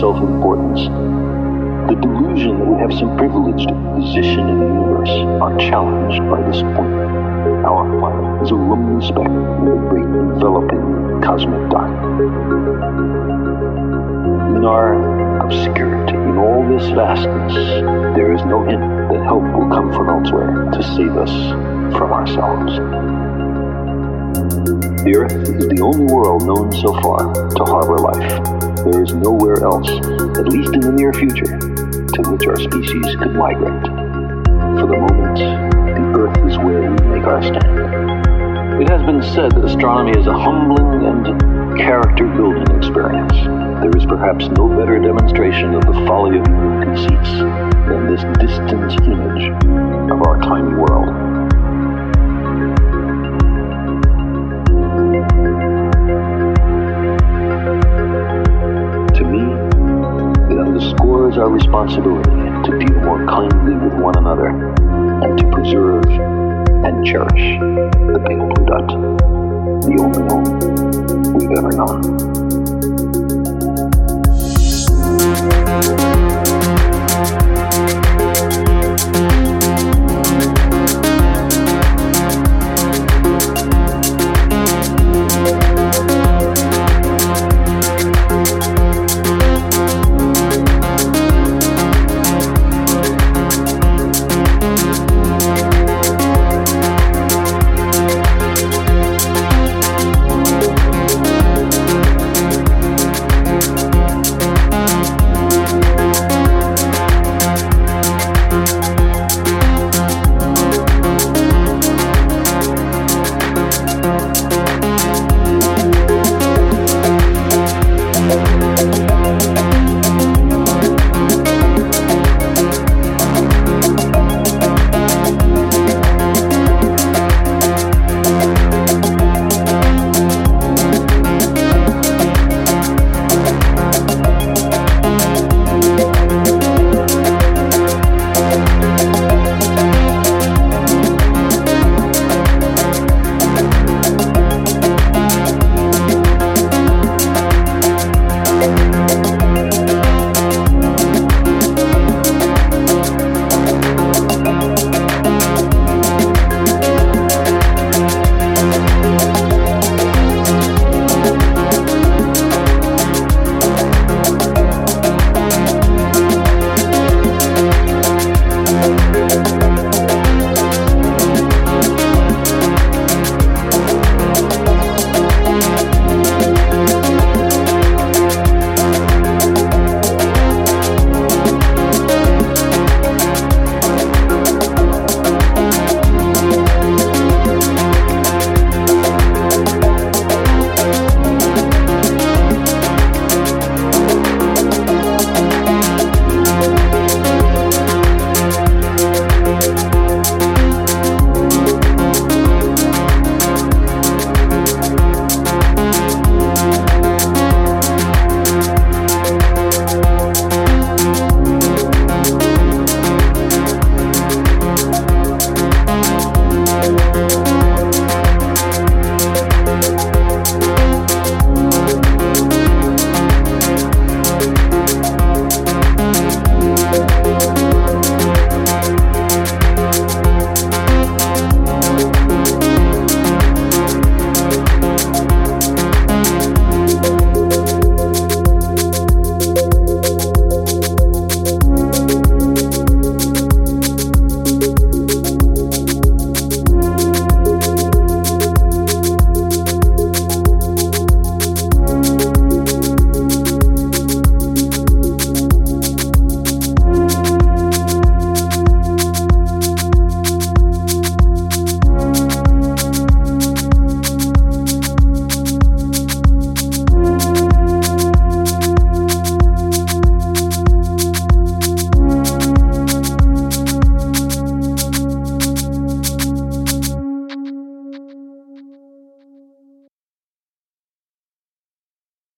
self importance, the delusion that we have some privileged position in the universe are challenged by this point. Our planet is a lonely speck in the great enveloping cosmic dark. In our obscurity, in all this vastness, there is no hint that help will come from elsewhere to save us from ourselves. The Earth is the only world known so far to harbor life. There is nowhere else, at least in the near future, to which our species could migrate. For the moment, the Earth is where we make our stand. It has been said that astronomy is a humbling and character building experience. There is perhaps no better demonstration of the folly of human conceits than this distant image of our tiny world. Responsibility to deal more kindly with one another and to preserve and cherish the pale blue dot, the only home we've ever known.